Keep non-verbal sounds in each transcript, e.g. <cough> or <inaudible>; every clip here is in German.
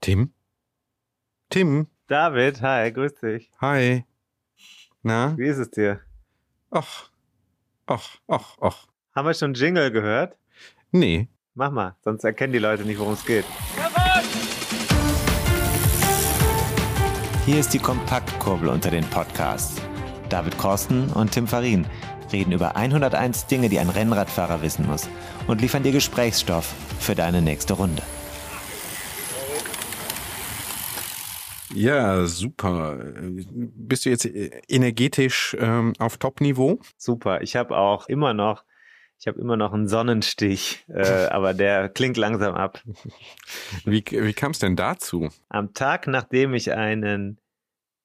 Tim? Tim? David, hi, grüß dich. Hi. Na? Wie ist es dir? Ach. Ach, ach, ach. Haben wir schon Jingle gehört? Nee. Mach mal, sonst erkennen die Leute nicht, worum es geht. Hier ist die Kompaktkurbel unter den Podcasts. David Korsten und Tim Farin reden über 101 Dinge, die ein Rennradfahrer wissen muss und liefern dir Gesprächsstoff für deine nächste Runde. Ja, super. Bist du jetzt energetisch ähm, auf Top-Niveau? Super. Ich habe auch immer noch, ich habe immer noch einen Sonnenstich, äh, <laughs> aber der klingt langsam ab. Wie, wie kam es denn dazu? Am Tag, nachdem ich einen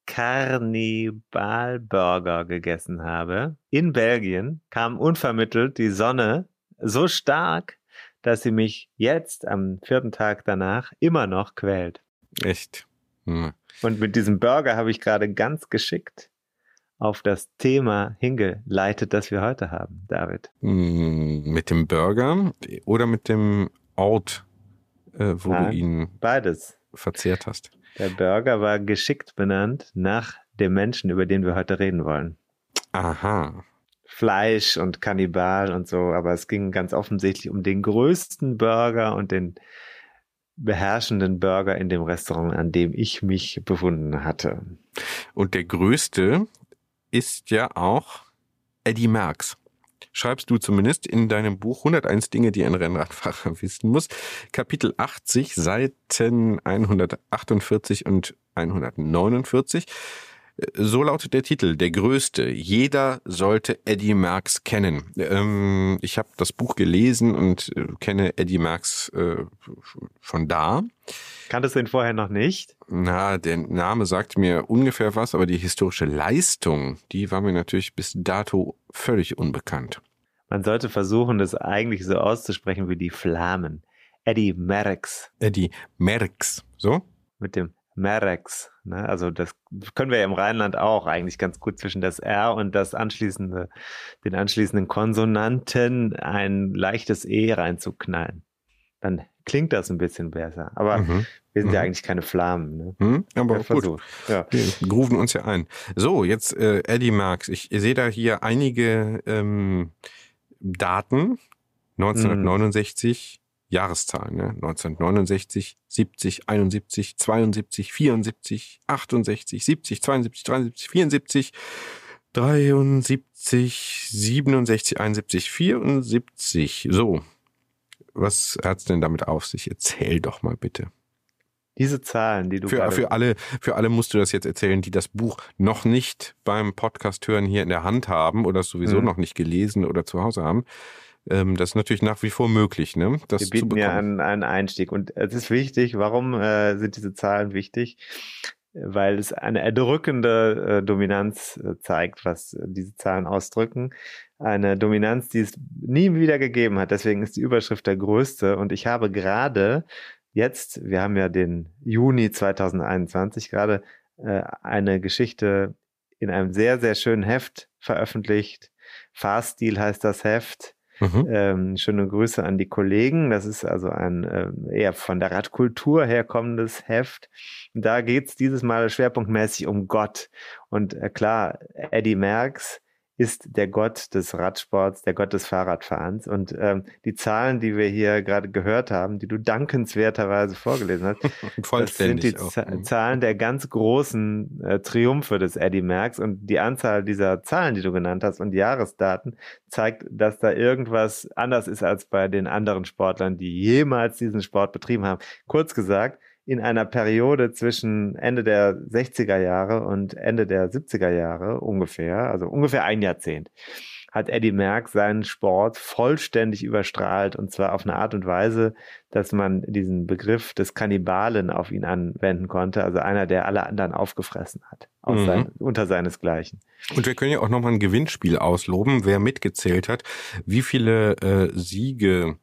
Karnibalburger gegessen habe, in Belgien, kam unvermittelt die Sonne so stark, dass sie mich jetzt am vierten Tag danach immer noch quält. Echt? Hm. Und mit diesem Burger habe ich gerade ganz geschickt auf das Thema hingeleitet, das wir heute haben, David. Hm, Mit dem Burger oder mit dem Ort, äh, wo Ah, du ihn Beides. verzehrt hast? Der Burger war geschickt benannt nach dem Menschen, über den wir heute reden wollen. Aha. Fleisch und Kannibal und so, aber es ging ganz offensichtlich um den größten Burger und den beherrschenden Burger in dem Restaurant, an dem ich mich befunden hatte. Und der größte ist ja auch Eddie Merckx. Schreibst du zumindest in deinem Buch 101 Dinge, die ein Rennradfahrer <laughs> wissen muss. Kapitel 80, Seiten 148 und 149. So lautet der Titel, der größte. Jeder sollte Eddie Merckx kennen. Ähm, ich habe das Buch gelesen und äh, kenne Eddie Merckx äh, von da. Kanntest du ihn vorher noch nicht? Na, der Name sagt mir ungefähr was, aber die historische Leistung, die war mir natürlich bis dato völlig unbekannt. Man sollte versuchen, das eigentlich so auszusprechen wie die Flamen. Eddie Merckx Eddie Merckx, so? mit dem Merckx. Ne? Also das können wir ja im Rheinland auch eigentlich ganz gut zwischen das R und das anschließende, den anschließenden Konsonanten ein leichtes E reinzuknallen. Dann klingt das ein bisschen besser. Aber Mhm. wir sind ja Mhm. eigentlich keine Flamen. Ne? Hm, aber Der gut. Ja. Wir grooven uns ja ein. So, jetzt äh, Eddie Merckx. Ich sehe da hier einige ähm, Daten. 1969, Jahreszahlen, ne? 1969, 70, 71, 72, 74, 68, 70, 72, 73, 74, 73, 67, 71, 74. So. Was hat's denn damit auf sich? Erzähl doch mal bitte. Diese Zahlen, die du Für, gerade für, alle, für alle musst du das jetzt erzählen, die das Buch noch nicht beim Podcast hören hier in der Hand haben oder es sowieso Mhm. noch nicht gelesen oder zu Hause haben. Ähm, das ist natürlich nach wie vor möglich, ne? Das Wir zu bieten ja bekommen. einen, einen Einstieg. Und es ist wichtig. Warum äh, sind diese Zahlen wichtig? Weil es eine erdrückende äh, Dominanz äh, zeigt, was äh, diese Zahlen ausdrücken. Eine Dominanz, die es nie wieder gegeben hat. Deswegen ist die Überschrift der größte. Und ich habe gerade jetzt, wir haben ja den Juni 2021, gerade äh, eine Geschichte in einem sehr, sehr schönen Heft veröffentlicht. Fahrstil heißt das Heft. Mhm. Ähm, schöne Grüße an die Kollegen. Das ist also ein ähm, eher von der Radkultur herkommendes Heft. Da geht's dieses Mal schwerpunktmäßig um Gott. Und äh, klar, Eddie Merckx ist der Gott des Radsports, der Gott des Fahrradfahrens. Und ähm, die Zahlen, die wir hier gerade gehört haben, die du dankenswerterweise vorgelesen hast, <laughs> das sind die auch. Mhm. Zahlen der ganz großen äh, Triumphe des Eddie Merckx und die Anzahl dieser Zahlen, die du genannt hast und die Jahresdaten zeigt, dass da irgendwas anders ist als bei den anderen Sportlern, die jemals diesen Sport betrieben haben. Kurz gesagt, in einer Periode zwischen Ende der 60er Jahre und Ende der 70er Jahre ungefähr, also ungefähr ein Jahrzehnt, hat Eddie Merckx seinen Sport vollständig überstrahlt und zwar auf eine Art und Weise, dass man diesen Begriff des Kannibalen auf ihn anwenden konnte, also einer, der alle anderen aufgefressen hat, mhm. sein, unter seinesgleichen. Und wir können ja auch nochmal ein Gewinnspiel ausloben, wer mitgezählt hat, wie viele äh, Siege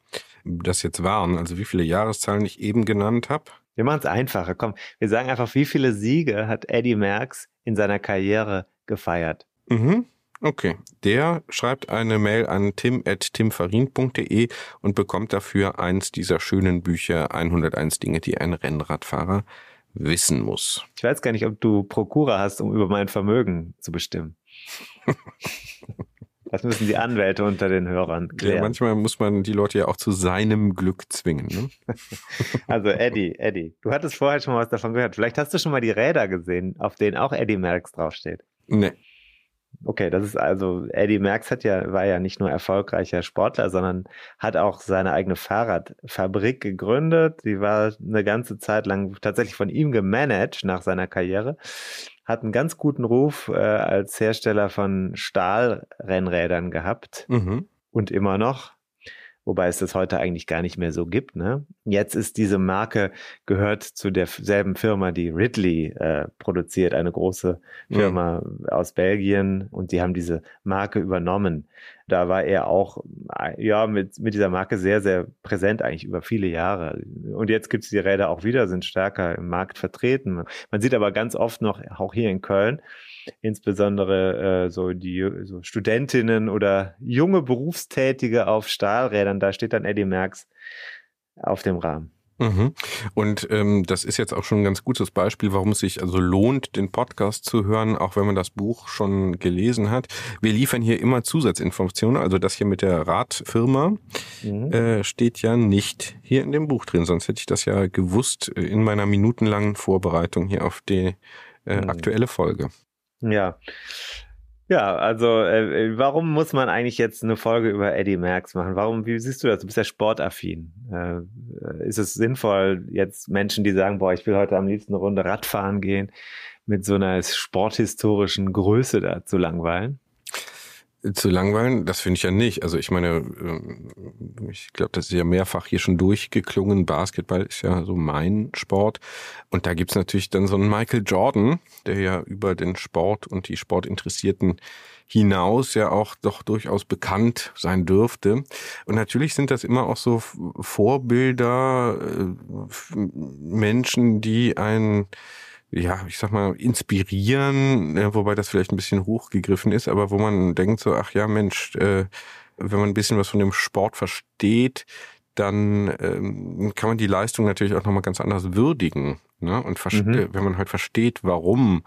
das jetzt waren, also wie viele Jahreszahlen ich eben genannt habe. Wir machen es einfacher. Komm, wir sagen einfach, wie viele Siege hat Eddie Merckx in seiner Karriere gefeiert? Mhm. Okay, der schreibt eine Mail an tim.timfarin.de und bekommt dafür eins dieser schönen Bücher 101 Dinge, die ein Rennradfahrer wissen muss. Ich weiß gar nicht, ob du Prokura hast, um über mein Vermögen zu bestimmen. <laughs> Das müssen die Anwälte unter den Hörern klären. Ja, manchmal muss man die Leute ja auch zu seinem Glück zwingen. Ne? <laughs> also Eddie, Eddie, du hattest vorher schon mal was davon gehört. Vielleicht hast du schon mal die Räder gesehen, auf denen auch Eddie Merckx draufsteht. Nee. Okay, das ist also, Eddie Merckx hat ja, war ja nicht nur erfolgreicher Sportler, sondern hat auch seine eigene Fahrradfabrik gegründet. Die war eine ganze Zeit lang tatsächlich von ihm gemanagt nach seiner Karriere hat einen ganz guten Ruf äh, als Hersteller von Stahlrennrädern gehabt mhm. und immer noch wobei es das heute eigentlich gar nicht mehr so gibt. Ne? Jetzt ist diese Marke gehört zu derselben Firma, die Ridley äh, produziert, eine große Firma mhm. aus Belgien und die haben diese Marke übernommen. Da war er auch äh, ja mit, mit dieser Marke sehr, sehr präsent eigentlich über viele Jahre. Und jetzt gibt es die Räder auch wieder, sind stärker im Markt vertreten. Man sieht aber ganz oft noch, auch hier in Köln, insbesondere äh, so die so Studentinnen oder junge Berufstätige auf Stahlrädern, da steht dann Eddie Merckx auf dem Rahmen. Mhm. Und ähm, das ist jetzt auch schon ein ganz gutes Beispiel, warum es sich also lohnt, den Podcast zu hören, auch wenn man das Buch schon gelesen hat. Wir liefern hier immer Zusatzinformationen, also das hier mit der Radfirma mhm. äh, steht ja nicht hier in dem Buch drin, sonst hätte ich das ja gewusst in meiner minutenlangen Vorbereitung hier auf die äh, mhm. aktuelle Folge. Ja. Ja, also äh, warum muss man eigentlich jetzt eine Folge über Eddie Merckx machen? Warum, wie siehst du das? Du bist ja sportaffin. Äh, ist es sinnvoll, jetzt Menschen, die sagen, boah, ich will heute am liebsten eine Runde Radfahren gehen, mit so einer sporthistorischen Größe da zu langweilen? Zu langweilen, das finde ich ja nicht. Also ich meine, ähm, ich glaube, das ist ja mehrfach hier schon durchgeklungen. Basketball ist ja so mein Sport. Und da gibt's natürlich dann so einen Michael Jordan, der ja über den Sport und die Sportinteressierten hinaus ja auch doch durchaus bekannt sein dürfte. Und natürlich sind das immer auch so Vorbilder, äh, Menschen, die ein ja, ich sag mal, inspirieren, äh, wobei das vielleicht ein bisschen hochgegriffen ist, aber wo man denkt so, ach ja, Mensch, äh, wenn man ein bisschen was von dem Sport versteht, dann ähm, kann man die Leistung natürlich auch nochmal ganz anders würdigen. Ne? Und mhm. wenn man halt versteht, warum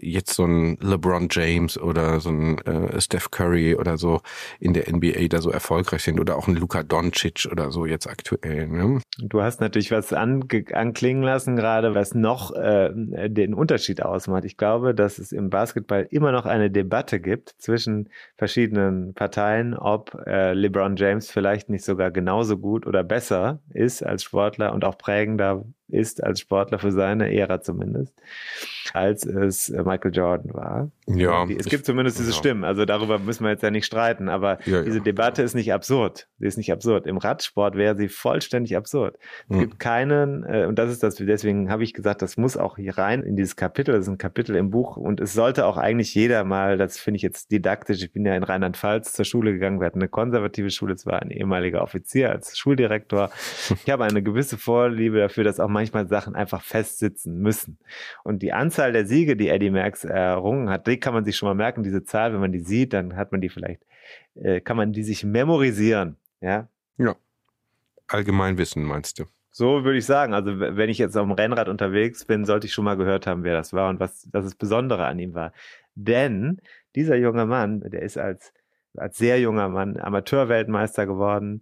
jetzt so ein LeBron James oder so ein äh, Steph Curry oder so in der NBA da so erfolgreich sind oder auch ein Luka Doncic oder so jetzt aktuell. Ne? Du hast natürlich was anklingen lassen gerade, was noch äh, den Unterschied ausmacht. Ich glaube, dass es im Basketball immer noch eine Debatte gibt zwischen verschiedenen Parteien, ob äh, LeBron James vielleicht nicht sogar genauso gut oder besser ist als Sportler und auch prägender ist als Sportler für seine Ära zumindest, als es äh, Michael Jordan war. Ja. Es gibt zumindest diese ja. Stimmen, also darüber müssen wir jetzt ja nicht streiten, aber ja, diese ja. Debatte ist nicht absurd. Sie ist nicht absurd. Im Radsport wäre sie vollständig absurd. Es hm. gibt keinen, äh, und das ist das, deswegen habe ich gesagt, das muss auch hier rein in dieses Kapitel, das ist ein Kapitel im Buch und es sollte auch eigentlich jeder mal, das finde ich jetzt didaktisch, ich bin ja in Rheinland-Pfalz zur Schule gegangen, wir hatten eine konservative Schule, es war ein ehemaliger Offizier als Schuldirektor. Ich habe eine gewisse Vorliebe dafür, dass auch manchmal Sachen einfach festsitzen müssen. Und die Anzahl der Siege, die Eddie Merckx errungen hat, die kann man sich schon mal merken, diese Zahl, wenn man die sieht, dann hat man die vielleicht, äh, kann man die sich memorisieren. Ja. Ja. Allgemeinwissen meinst du? So würde ich sagen. Also wenn ich jetzt auf dem Rennrad unterwegs bin, sollte ich schon mal gehört haben, wer das war und was das Besondere an ihm war. Denn dieser junge Mann, der ist als, als sehr junger Mann Amateurweltmeister geworden,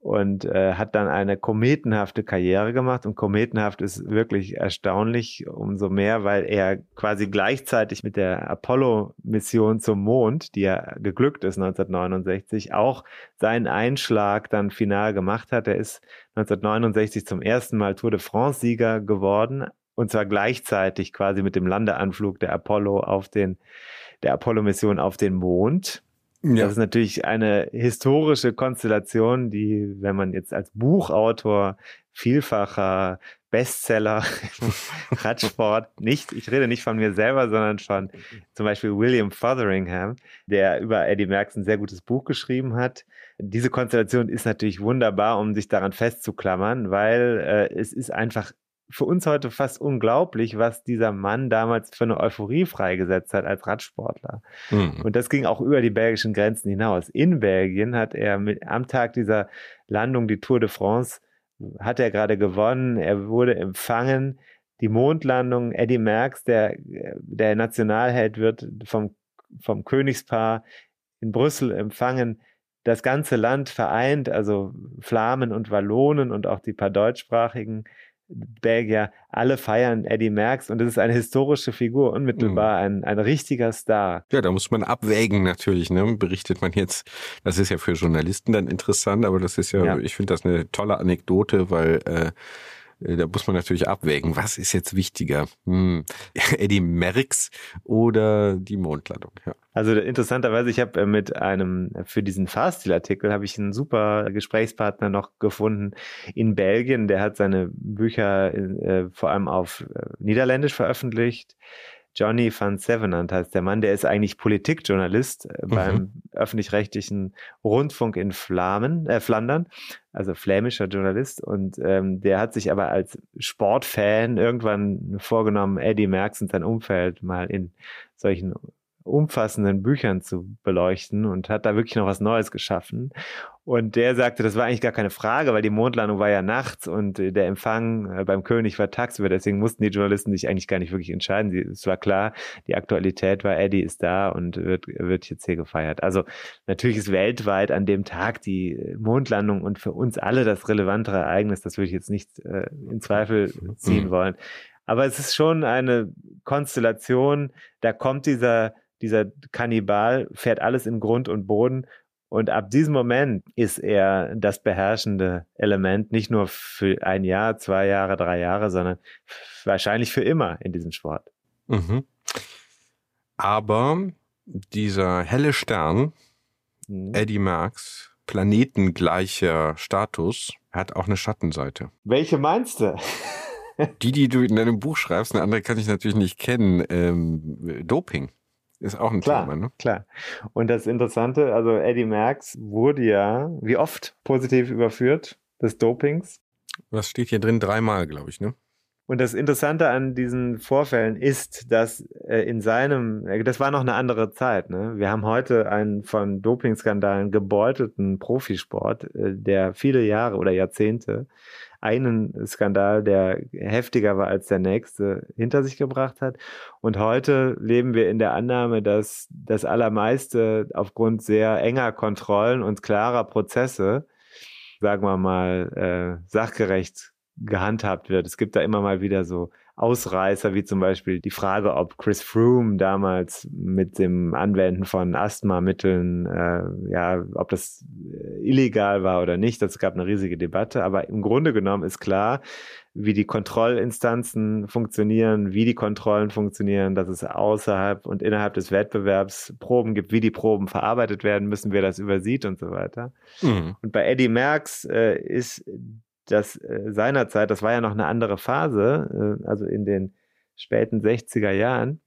und äh, hat dann eine kometenhafte Karriere gemacht. Und kometenhaft ist wirklich erstaunlich, umso mehr, weil er quasi gleichzeitig mit der Apollo-Mission zum Mond, die ja geglückt ist 1969, auch seinen Einschlag dann final gemacht hat. Er ist 1969 zum ersten Mal Tour de France-Sieger geworden. Und zwar gleichzeitig quasi mit dem Landeanflug der Apollo auf den, der Apollo-Mission auf den Mond. Ja. Das ist natürlich eine historische Konstellation, die, wenn man jetzt als Buchautor vielfacher Bestseller <laughs> Radsport nicht, ich rede nicht von mir selber, sondern von zum Beispiel William Fotheringham, der über Eddie Merckx ein sehr gutes Buch geschrieben hat. Diese Konstellation ist natürlich wunderbar, um sich daran festzuklammern, weil äh, es ist einfach für uns heute fast unglaublich, was dieser Mann damals für eine Euphorie freigesetzt hat als Radsportler. Mhm. Und das ging auch über die belgischen Grenzen hinaus. In Belgien hat er mit, am Tag dieser Landung die Tour de France hat er gerade gewonnen. Er wurde empfangen. Die Mondlandung, Eddie Merckx, der, der Nationalheld, wird vom, vom Königspaar in Brüssel empfangen. Das ganze Land vereint, also Flamen und Wallonen und auch die paar deutschsprachigen Belgier, alle feiern Eddie Merckx und es ist eine historische Figur, unmittelbar mhm. ein, ein richtiger Star. Ja, da muss man abwägen natürlich, ne? Berichtet man jetzt, das ist ja für Journalisten dann interessant, aber das ist ja, ja. ich finde das eine tolle Anekdote, weil äh, da muss man natürlich abwägen, was ist jetzt wichtiger? Hm, <laughs> Eddie Merckx oder die Mondlandung? Ja. Also interessanterweise, ich habe äh, mit einem, für diesen Fahrstil-Artikel habe ich einen super Gesprächspartner noch gefunden in Belgien. Der hat seine Bücher äh, vor allem auf äh, Niederländisch veröffentlicht. Johnny van Sevenant heißt der Mann, der ist eigentlich Politikjournalist äh, mhm. beim öffentlich-rechtlichen Rundfunk in Flamen, äh, Flandern, also flämischer Journalist. Und ähm, der hat sich aber als Sportfan irgendwann vorgenommen, Eddie Merckx und sein Umfeld mal in solchen umfassenden Büchern zu beleuchten und hat da wirklich noch was Neues geschaffen. Und der sagte, das war eigentlich gar keine Frage, weil die Mondlandung war ja nachts und der Empfang äh, beim König war tagsüber. Deswegen mussten die Journalisten sich eigentlich gar nicht wirklich entscheiden. Es war klar, die Aktualität war, Eddie ist da und wird, wird jetzt hier gefeiert. Also natürlich ist weltweit an dem Tag die Mondlandung und für uns alle das relevantere Ereignis. Das würde ich jetzt nicht äh, in Zweifel ziehen wollen. Aber es ist schon eine Konstellation, da kommt dieser dieser Kannibal fährt alles in Grund und Boden. Und ab diesem Moment ist er das beherrschende Element, nicht nur für ein Jahr, zwei Jahre, drei Jahre, sondern wahrscheinlich für immer in diesem Sport. Mhm. Aber dieser helle Stern, mhm. Eddie Marx, planetengleicher Status, hat auch eine Schattenseite. Welche meinst du? die, die du in deinem Buch schreibst, eine andere kann ich natürlich nicht kennen. Ähm, Doping. Ist auch ein klar, Thema, ne? Klar. Und das Interessante, also Eddie Merckx wurde ja, wie oft positiv überführt des Dopings? Was steht hier drin? Dreimal, glaube ich, ne? Und das Interessante an diesen Vorfällen ist, dass äh, in seinem, äh, das war noch eine andere Zeit. Ne? Wir haben heute einen von Dopingskandalen gebeutelten Profisport, äh, der viele Jahre oder Jahrzehnte einen Skandal, der heftiger war als der nächste, hinter sich gebracht hat. Und heute leben wir in der Annahme, dass das Allermeiste aufgrund sehr enger Kontrollen und klarer Prozesse, sagen wir mal, äh, sachgerecht gehandhabt wird. Es gibt da immer mal wieder so Ausreißer, wie zum Beispiel die Frage, ob Chris Froome damals mit dem Anwenden von Asthmamitteln, äh, ja, ob das äh, illegal war oder nicht. Das gab eine riesige Debatte. Aber im Grunde genommen ist klar, wie die Kontrollinstanzen funktionieren, wie die Kontrollen funktionieren, dass es außerhalb und innerhalb des Wettbewerbs Proben gibt, wie die Proben verarbeitet werden müssen, wer das übersieht und so weiter. Mhm. Und bei Eddie Merckx äh, ist das äh, seinerzeit, das war ja noch eine andere Phase, äh, also in den späten 60er Jahren.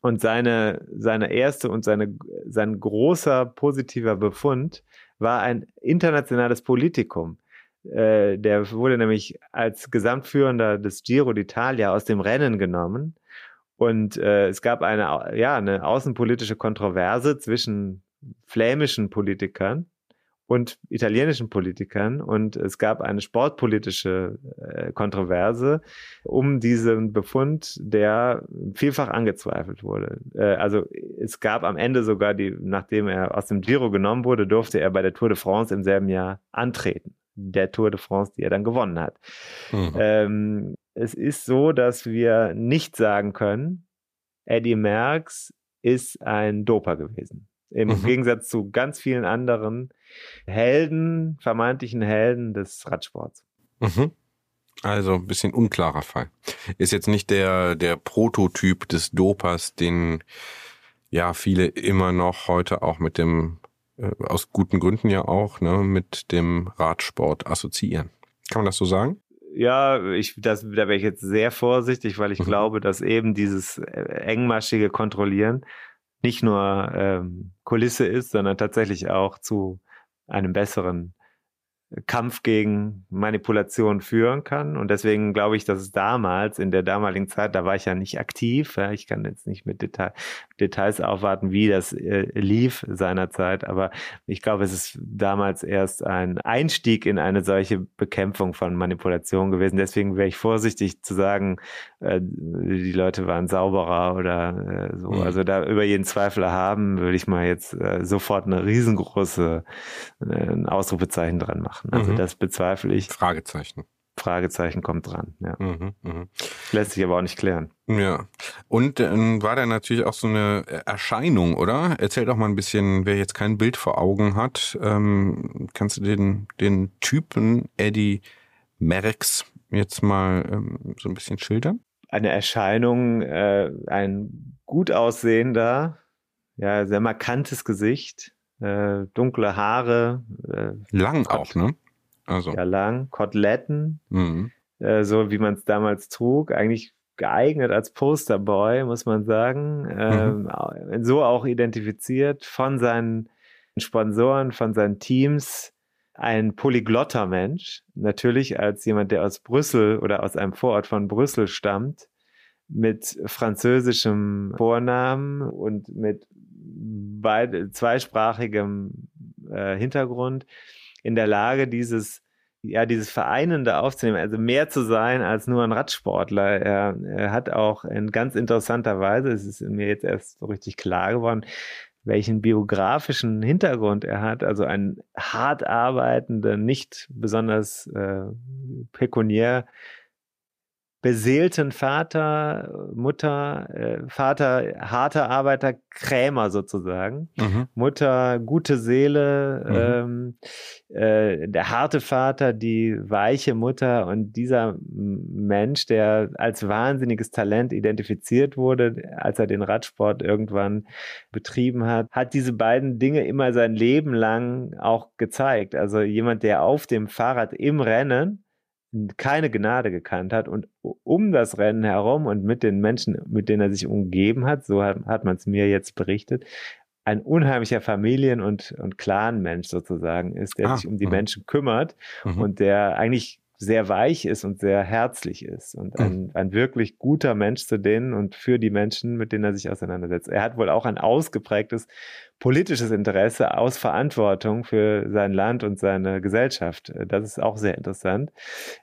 Und seine, seine erste und seine, sein großer positiver Befund war ein internationales Politikum. Äh, der wurde nämlich als Gesamtführender des Giro d'Italia aus dem Rennen genommen. Und äh, es gab eine, ja, eine außenpolitische Kontroverse zwischen flämischen Politikern, und italienischen Politikern und es gab eine sportpolitische äh, Kontroverse um diesen Befund, der vielfach angezweifelt wurde. Äh, also es gab am Ende sogar die, nachdem er aus dem Giro genommen wurde, durfte er bei der Tour de France im selben Jahr antreten. Der Tour de France, die er dann gewonnen hat. Mhm. Ähm, es ist so, dass wir nicht sagen können, Eddie Merckx ist ein Doper gewesen. Im mhm. Gegensatz zu ganz vielen anderen Helden, vermeintlichen Helden des Radsports. Mhm. Also ein bisschen unklarer Fall. Ist jetzt nicht der, der Prototyp des Dopers, den ja viele immer noch heute auch mit dem, äh, aus guten Gründen ja auch, ne, mit dem Radsport assoziieren. Kann man das so sagen? Ja, ich, das, da wäre ich jetzt sehr vorsichtig, weil ich mhm. glaube, dass eben dieses äh, engmaschige Kontrollieren nicht nur ähm, Kulisse ist, sondern tatsächlich auch zu einem besseren Kampf gegen Manipulation führen kann. Und deswegen glaube ich, dass es damals, in der damaligen Zeit, da war ich ja nicht aktiv, ja, ich kann jetzt nicht mit Detail, Details aufwarten, wie das äh, lief seinerzeit, aber ich glaube, es ist damals erst ein Einstieg in eine solche Bekämpfung von Manipulation gewesen. Deswegen wäre ich vorsichtig zu sagen, äh, die Leute waren sauberer oder äh, so. Mhm. Also da über jeden Zweifel haben, würde ich mal jetzt äh, sofort eine riesengroße äh, ein Ausrufezeichen dran machen. Also mhm. das bezweifle ich. Fragezeichen. Fragezeichen kommt dran. Ja. Mhm, mh. Lässt sich aber auch nicht klären. Ja. Und ähm, war da natürlich auch so eine Erscheinung, oder? Erzähl doch mal ein bisschen, wer jetzt kein Bild vor Augen hat. Ähm, kannst du den, den Typen Eddie Merckx jetzt mal ähm, so ein bisschen schildern? Eine Erscheinung, äh, ein gut aussehender, ja, sehr markantes Gesicht, äh, dunkle Haare. Äh, lang auch, ne? Also. Ja, lang. Koteletten, mhm. äh, so wie man es damals trug. Eigentlich geeignet als Posterboy, muss man sagen. Mhm. Ähm, so auch identifiziert von seinen Sponsoren, von seinen Teams. Ein polyglotter Mensch, natürlich als jemand, der aus Brüssel oder aus einem Vorort von Brüssel stammt, mit französischem Vornamen und mit beid, zweisprachigem äh, Hintergrund in der Lage, dieses ja, dieses Vereinende aufzunehmen, also mehr zu sein als nur ein Radsportler. Er, er hat auch in ganz interessanter Weise, es ist mir jetzt erst so richtig klar geworden, welchen biografischen Hintergrund er hat, also einen hart arbeitenden, nicht besonders äh, pekuniär beseelten Vater, Mutter, äh, Vater, harter Arbeiter, Krämer sozusagen, mhm. Mutter, gute Seele, mhm. ähm, äh, der harte Vater, die weiche Mutter und dieser Mensch, der als wahnsinniges Talent identifiziert wurde, als er den Radsport irgendwann betrieben hat, hat diese beiden Dinge immer sein Leben lang auch gezeigt. Also jemand, der auf dem Fahrrad im Rennen keine Gnade gekannt hat und um das Rennen herum und mit den Menschen, mit denen er sich umgeben hat, so hat, hat man es mir jetzt berichtet, ein unheimlicher Familien- und, und Clan-Mensch sozusagen ist, der ah, sich um die mh. Menschen kümmert mhm. und der eigentlich sehr weich ist und sehr herzlich ist und ein, mhm. ein wirklich guter Mensch zu denen und für die Menschen, mit denen er sich auseinandersetzt. Er hat wohl auch ein ausgeprägtes politisches Interesse aus Verantwortung für sein Land und seine Gesellschaft. Das ist auch sehr interessant.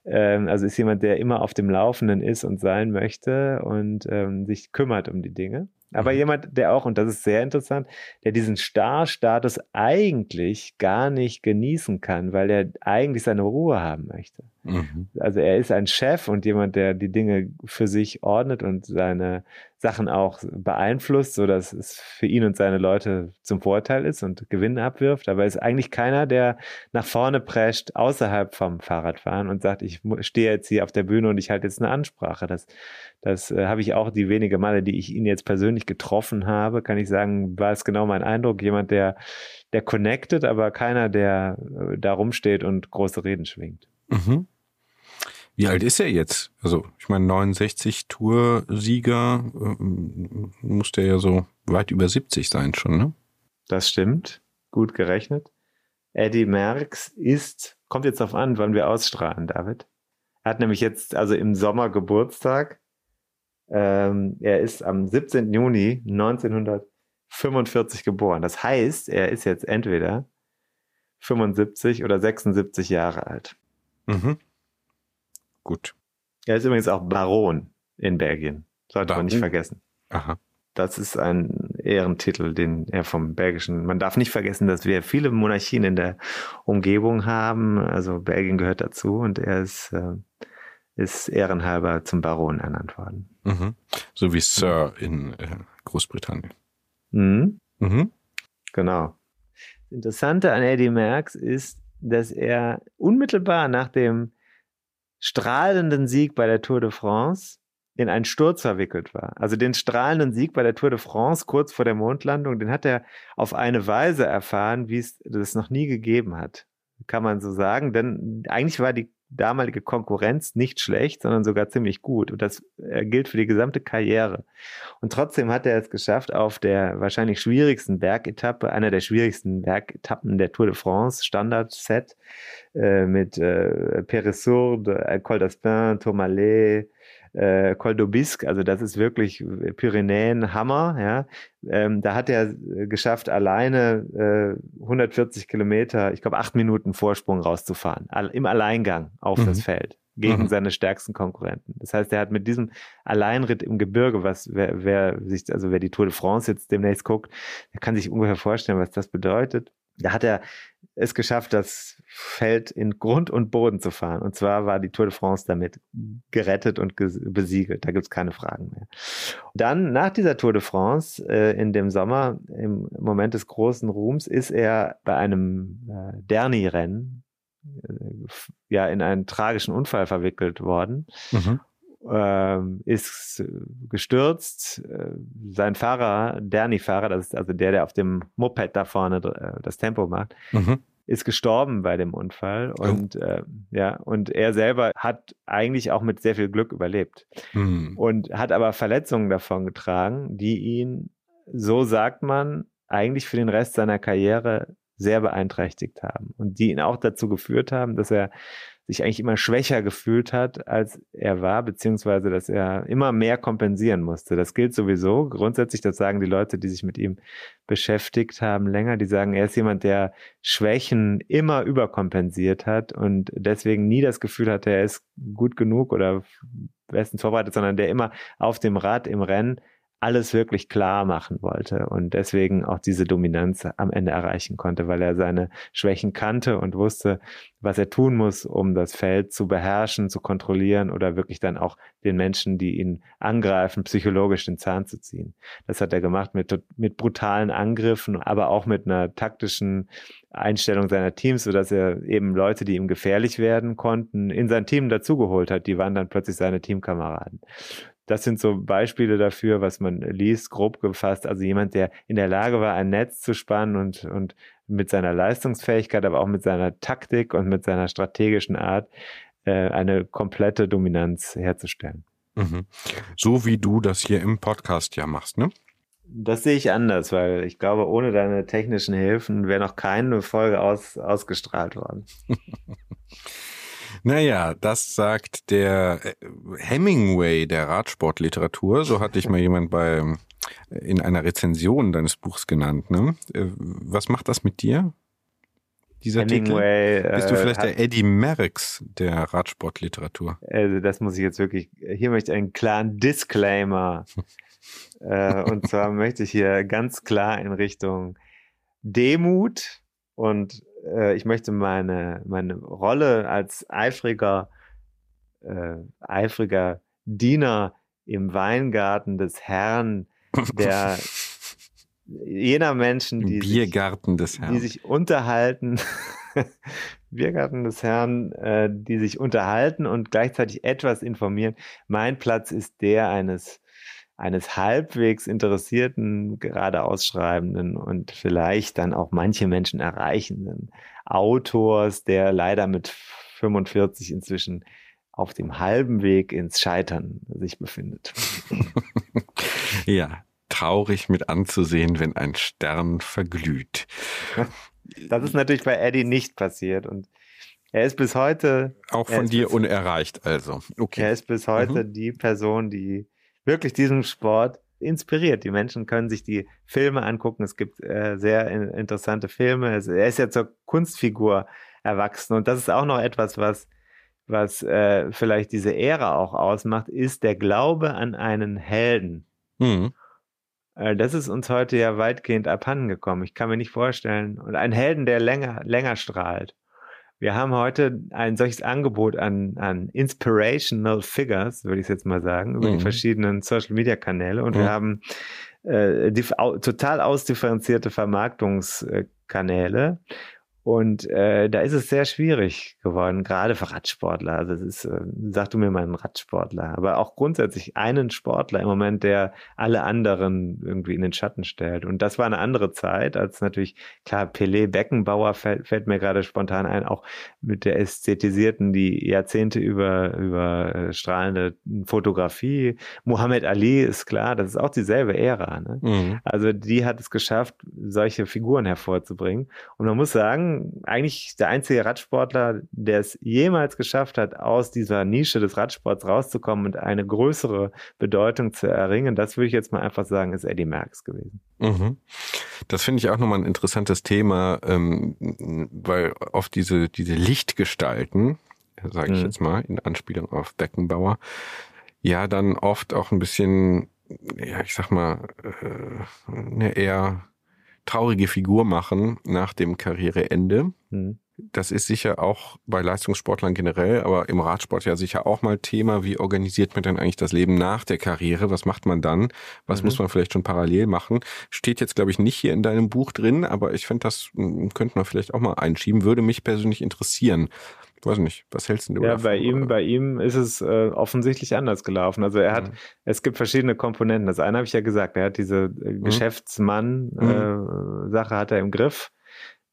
Ähm, also ist jemand, der immer auf dem Laufenden ist und sein möchte und ähm, sich kümmert um die Dinge. Aber mhm. jemand, der auch, und das ist sehr interessant, der diesen Star-Status eigentlich gar nicht genießen kann, weil er eigentlich seine Ruhe haben möchte. Mhm. Also er ist ein Chef und jemand, der die Dinge für sich ordnet und seine Sachen auch beeinflusst, so dass es für ihn und seine Leute zum Vorteil ist und Gewinne abwirft. Aber er ist eigentlich keiner, der nach vorne prescht außerhalb vom Fahrradfahren und sagt, ich stehe jetzt hier auf der Bühne und ich halte jetzt eine Ansprache. Das, das äh, habe ich auch die wenige Male, die ich ihn jetzt persönlich getroffen habe, kann ich sagen, war es genau mein Eindruck. Jemand, der, der connected, aber keiner, der äh, da rumsteht und große Reden schwingt. Mhm. Wie alt ist er jetzt? Also, ich meine, 69 Toursieger, äh, muss der ja so weit über 70 sein schon, ne? Das stimmt. Gut gerechnet. Eddie Merckx ist, kommt jetzt auf an, wann wir ausstrahlen, David. Er hat nämlich jetzt also im Sommer Geburtstag. Ähm, er ist am 17. Juni 1945 geboren. Das heißt, er ist jetzt entweder 75 oder 76 Jahre alt. Mhm. Gut. Er ist übrigens auch Baron in Belgien. Sollte Baron. man nicht vergessen. Aha. Das ist ein Ehrentitel, den er vom Belgischen. Man darf nicht vergessen, dass wir viele Monarchien in der Umgebung haben. Also Belgien gehört dazu und er ist, äh, ist ehrenhalber zum Baron ernannt worden. Mhm. So wie Sir in äh, Großbritannien. Mhm. Mhm. Genau. Das Interessante an Eddie Merckx ist, dass er unmittelbar nach dem strahlenden Sieg bei der Tour de France in einen Sturz verwickelt war. Also den strahlenden Sieg bei der Tour de France kurz vor der Mondlandung, den hat er auf eine Weise erfahren, wie es das noch nie gegeben hat, kann man so sagen. Denn eigentlich war die damalige Konkurrenz nicht schlecht, sondern sogar ziemlich gut. Und das äh, gilt für die gesamte Karriere. Und trotzdem hat er es geschafft, auf der wahrscheinlich schwierigsten Bergetappe, einer der schwierigsten Bergetappen der Tour de France, Standard-Set, äh, mit äh, Périssourde, Col d'Aspin, Tourmalet, äh, Col d'Aubisque, also das ist wirklich Pyrenäen Hammer, ja. Ähm, da hat er geschafft, alleine äh, 140 Kilometer, ich glaube acht Minuten Vorsprung rauszufahren, im Alleingang auf mhm. das Feld gegen mhm. seine stärksten Konkurrenten. Das heißt, er hat mit diesem Alleinritt im Gebirge, was wer, wer sich, also wer die Tour de France jetzt demnächst guckt, der kann sich ungefähr vorstellen, was das bedeutet. Da hat er es geschafft, das Feld in Grund und Boden zu fahren. Und zwar war die Tour de France damit gerettet und besiegelt. Da gibt es keine Fragen mehr. Dann nach dieser Tour de France äh, in dem Sommer, im Moment des großen Ruhms, ist er bei einem äh, Derny-Rennen äh, ja in einen tragischen Unfall verwickelt worden. Mhm. Ähm, ist gestürzt. Äh, sein Fahrer, Derny-Fahrer, das ist also der, der auf dem Moped da vorne äh, das Tempo macht, mhm. ist gestorben bei dem Unfall. Oh. Und äh, ja, und er selber hat eigentlich auch mit sehr viel Glück überlebt. Mhm. Und hat aber Verletzungen davon getragen, die ihn, so sagt man, eigentlich für den Rest seiner Karriere sehr beeinträchtigt haben und die ihn auch dazu geführt haben, dass er sich eigentlich immer schwächer gefühlt hat, als er war, beziehungsweise dass er immer mehr kompensieren musste. Das gilt sowieso. Grundsätzlich, das sagen die Leute, die sich mit ihm beschäftigt haben länger, die sagen, er ist jemand, der Schwächen immer überkompensiert hat und deswegen nie das Gefühl hatte, er ist gut genug oder bestens vorbereitet, sondern der immer auf dem Rad im Rennen alles wirklich klar machen wollte und deswegen auch diese Dominanz am Ende erreichen konnte, weil er seine Schwächen kannte und wusste, was er tun muss, um das Feld zu beherrschen, zu kontrollieren oder wirklich dann auch den Menschen, die ihn angreifen, psychologisch den Zahn zu ziehen. Das hat er gemacht mit, mit brutalen Angriffen, aber auch mit einer taktischen Einstellung seiner Teams, sodass er eben Leute, die ihm gefährlich werden konnten, in sein Team dazugeholt hat. Die waren dann plötzlich seine Teamkameraden. Das sind so Beispiele dafür, was man liest, grob gefasst. Also jemand, der in der Lage war, ein Netz zu spannen und, und mit seiner Leistungsfähigkeit, aber auch mit seiner Taktik und mit seiner strategischen Art äh, eine komplette Dominanz herzustellen. Mhm. So wie du das hier im Podcast ja machst, ne? Das sehe ich anders, weil ich glaube, ohne deine technischen Hilfen wäre noch keine Folge aus, ausgestrahlt worden. <laughs> Naja, das sagt der äh, Hemingway der Radsportliteratur. So hatte ich mal jemand bei äh, in einer Rezension deines Buchs genannt. Ne? Äh, was macht das mit dir? Dieser Hemingway, Titel? Bist du vielleicht der Eddie Merckx der Radsportliteratur? Also das muss ich jetzt wirklich. Hier möchte ich einen klaren Disclaimer. <laughs> und zwar möchte ich hier ganz klar in Richtung Demut und äh, ich möchte meine, meine Rolle als eifriger, äh, eifriger Diener im Weingarten des Herrn, der <laughs> jener Menschen, die, Biergarten sich, des Herrn. die sich unterhalten, <laughs> Biergarten des Herrn, äh, die sich unterhalten und gleichzeitig etwas informieren. Mein Platz ist der eines eines halbwegs interessierten, gerade ausschreibenden und vielleicht dann auch manche Menschen erreichenden Autors, der leider mit 45 inzwischen auf dem halben Weg ins Scheitern sich befindet. <laughs> ja, traurig mit anzusehen, wenn ein Stern verglüht. Das ist natürlich bei Eddie nicht passiert und er ist bis heute. Auch von dir unerreicht, also. Okay. Er ist bis heute mhm. die Person, die wirklich diesem Sport inspiriert. Die Menschen können sich die Filme angucken. Es gibt äh, sehr in, interessante Filme. Er ist ja zur Kunstfigur erwachsen. Und das ist auch noch etwas, was, was äh, vielleicht diese Ära auch ausmacht, ist der Glaube an einen Helden. Mhm. Äh, das ist uns heute ja weitgehend abhandengekommen. Ich kann mir nicht vorstellen. Und ein Helden, der länger, länger strahlt. Wir haben heute ein solches Angebot an, an Inspirational Figures, würde ich jetzt mal sagen, über mhm. die verschiedenen Social Media Kanäle. Und mhm. wir haben äh, die, au, total ausdifferenzierte Vermarktungskanäle. Und äh, da ist es sehr schwierig geworden, gerade für Radsportler. Also es ist, äh, sag du mir mal einen Radsportler, aber auch grundsätzlich einen Sportler im Moment, der alle anderen irgendwie in den Schatten stellt. Und das war eine andere Zeit, als natürlich, klar, Pelé, Beckenbauer fällt, fällt mir gerade spontan ein, auch mit der ästhetisierten, die Jahrzehnte über, über äh, strahlende Fotografie. Muhammad Ali ist klar, das ist auch dieselbe Ära. Ne? Mhm. Also die hat es geschafft, solche Figuren hervorzubringen. Und man muss sagen, eigentlich der einzige Radsportler, der es jemals geschafft hat, aus dieser Nische des Radsports rauszukommen und eine größere Bedeutung zu erringen. Das würde ich jetzt mal einfach sagen, ist Eddie Merckx gewesen. Mhm. Das finde ich auch nochmal ein interessantes Thema, ähm, weil oft diese, diese Lichtgestalten, sage ich mhm. jetzt mal, in Anspielung auf Beckenbauer, ja dann oft auch ein bisschen, ja, ich sag mal, äh, eher traurige Figur machen nach dem Karriereende. Mhm. Das ist sicher auch bei Leistungssportlern generell, aber im Radsport ja sicher auch mal Thema. Wie organisiert man denn eigentlich das Leben nach der Karriere? Was macht man dann? Was mhm. muss man vielleicht schon parallel machen? Steht jetzt, glaube ich, nicht hier in deinem Buch drin, aber ich finde, das hm, könnte man vielleicht auch mal einschieben. Würde mich persönlich interessieren weiß nicht, was hältst du Ja, davon, bei ihm, bei ihm ist es äh, offensichtlich anders gelaufen. Also er hat, mhm. es gibt verschiedene Komponenten. Das eine habe ich ja gesagt, er hat diese äh, mhm. Geschäftsmann-Sache mhm. äh, hat er im Griff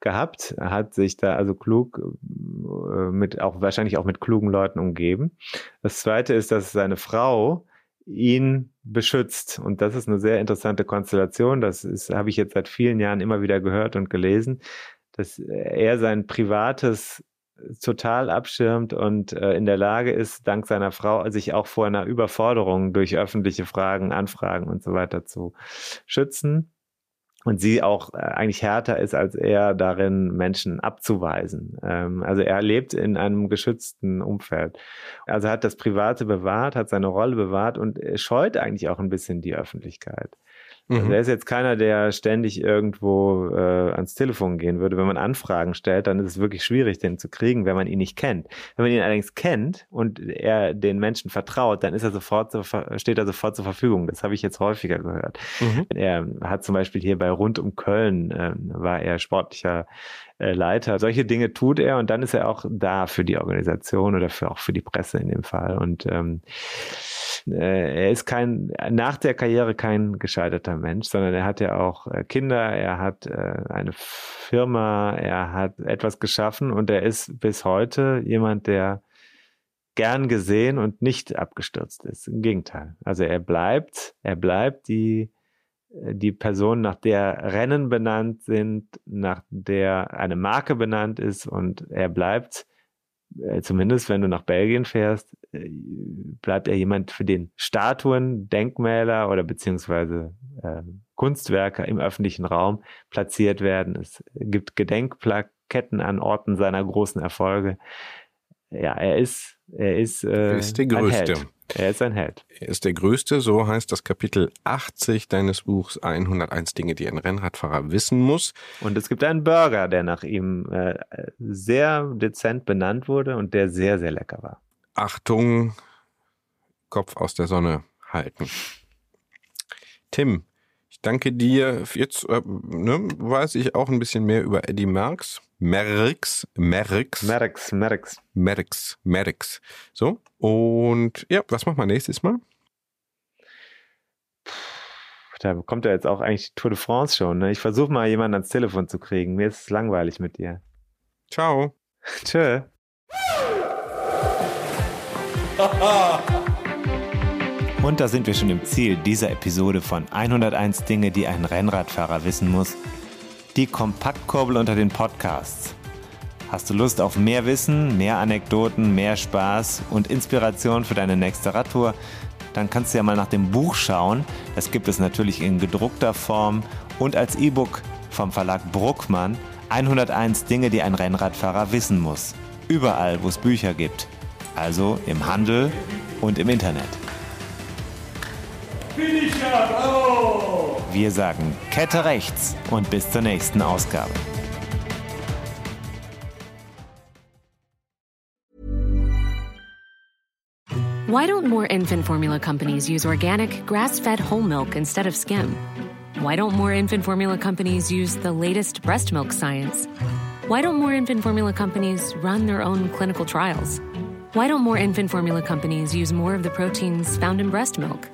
gehabt, er hat sich da also klug äh, mit auch wahrscheinlich auch mit klugen Leuten umgeben. Das zweite ist, dass seine Frau ihn beschützt und das ist eine sehr interessante Konstellation. Das ist habe ich jetzt seit vielen Jahren immer wieder gehört und gelesen, dass er sein privates total abschirmt und äh, in der Lage ist, dank seiner Frau sich auch vor einer Überforderung durch öffentliche Fragen, Anfragen und so weiter zu schützen. Und sie auch äh, eigentlich härter ist als er darin, Menschen abzuweisen. Ähm, also er lebt in einem geschützten Umfeld. Also hat das Private bewahrt, hat seine Rolle bewahrt und scheut eigentlich auch ein bisschen die Öffentlichkeit. Also mhm. er ist jetzt keiner, der ständig irgendwo äh, ans Telefon gehen würde. Wenn man Anfragen stellt, dann ist es wirklich schwierig, den zu kriegen, wenn man ihn nicht kennt. Wenn man ihn allerdings kennt und er den Menschen vertraut, dann ist er sofort zu, steht er sofort zur Verfügung. Das habe ich jetzt häufiger gehört. Mhm. Er hat zum Beispiel hier bei Rund um Köln äh, war er sportlicher äh, Leiter. Solche Dinge tut er und dann ist er auch da für die Organisation oder für, auch für die Presse in dem Fall. Und ähm, äh, er ist kein, nach der Karriere kein gescheiterter Mensch, sondern er hat ja auch äh, Kinder, er hat eine Firma, er hat etwas geschaffen und er ist bis heute jemand, der gern gesehen und nicht abgestürzt ist. Im Gegenteil. Also er bleibt, er bleibt die, die Person, nach der Rennen benannt sind, nach der eine Marke benannt ist und er bleibt äh, zumindest wenn du nach Belgien fährst, äh, bleibt er jemand, für den Statuen, Denkmäler oder beziehungsweise äh, Kunstwerke im öffentlichen Raum platziert werden. Es gibt Gedenkplaketten an Orten seiner großen Erfolge. Ja, er ist, er ist, äh, er ist der Größte. Er ist ein Held. Er ist der Größte, so heißt das Kapitel 80 deines Buchs 101 Dinge, die ein Rennradfahrer wissen muss. Und es gibt einen Burger, der nach ihm äh, sehr dezent benannt wurde und der sehr, sehr lecker war. Achtung, Kopf aus der Sonne halten. Tim, ich danke dir. Jetzt äh, ne, weiß ich auch ein bisschen mehr über Eddie Merckx. Merx, Merx. Merx, Merx. Merx, Merx. So, und ja, was machen wir nächstes Mal? Da kommt ja jetzt auch eigentlich die Tour de France schon. Ne? Ich versuche mal jemanden ans Telefon zu kriegen. Mir ist es langweilig mit dir. Ciao. <laughs> Tschö. <laughs> Und da sind wir schon im Ziel dieser Episode von 101 Dinge, die ein Rennradfahrer wissen muss die Kompaktkurbel unter den Podcasts. Hast du Lust auf mehr Wissen, mehr Anekdoten, mehr Spaß und Inspiration für deine nächste Radtour? Dann kannst du ja mal nach dem Buch schauen. Das gibt es natürlich in gedruckter Form und als E-Book vom Verlag Bruckmann. 101 Dinge, die ein Rennradfahrer wissen muss. Überall, wo es Bücher gibt. Also im Handel und im Internet. Finisher, bravo! Wir sagen Kette rechts und bis zur nächsten Ausgabe. Why don't more infant formula companies use organic, grass-fed whole milk instead of skim? Why don't more infant formula companies use the latest breast milk science? Why don't more infant formula companies run their own clinical trials? Why don't more infant formula companies use more of the proteins found in breast milk?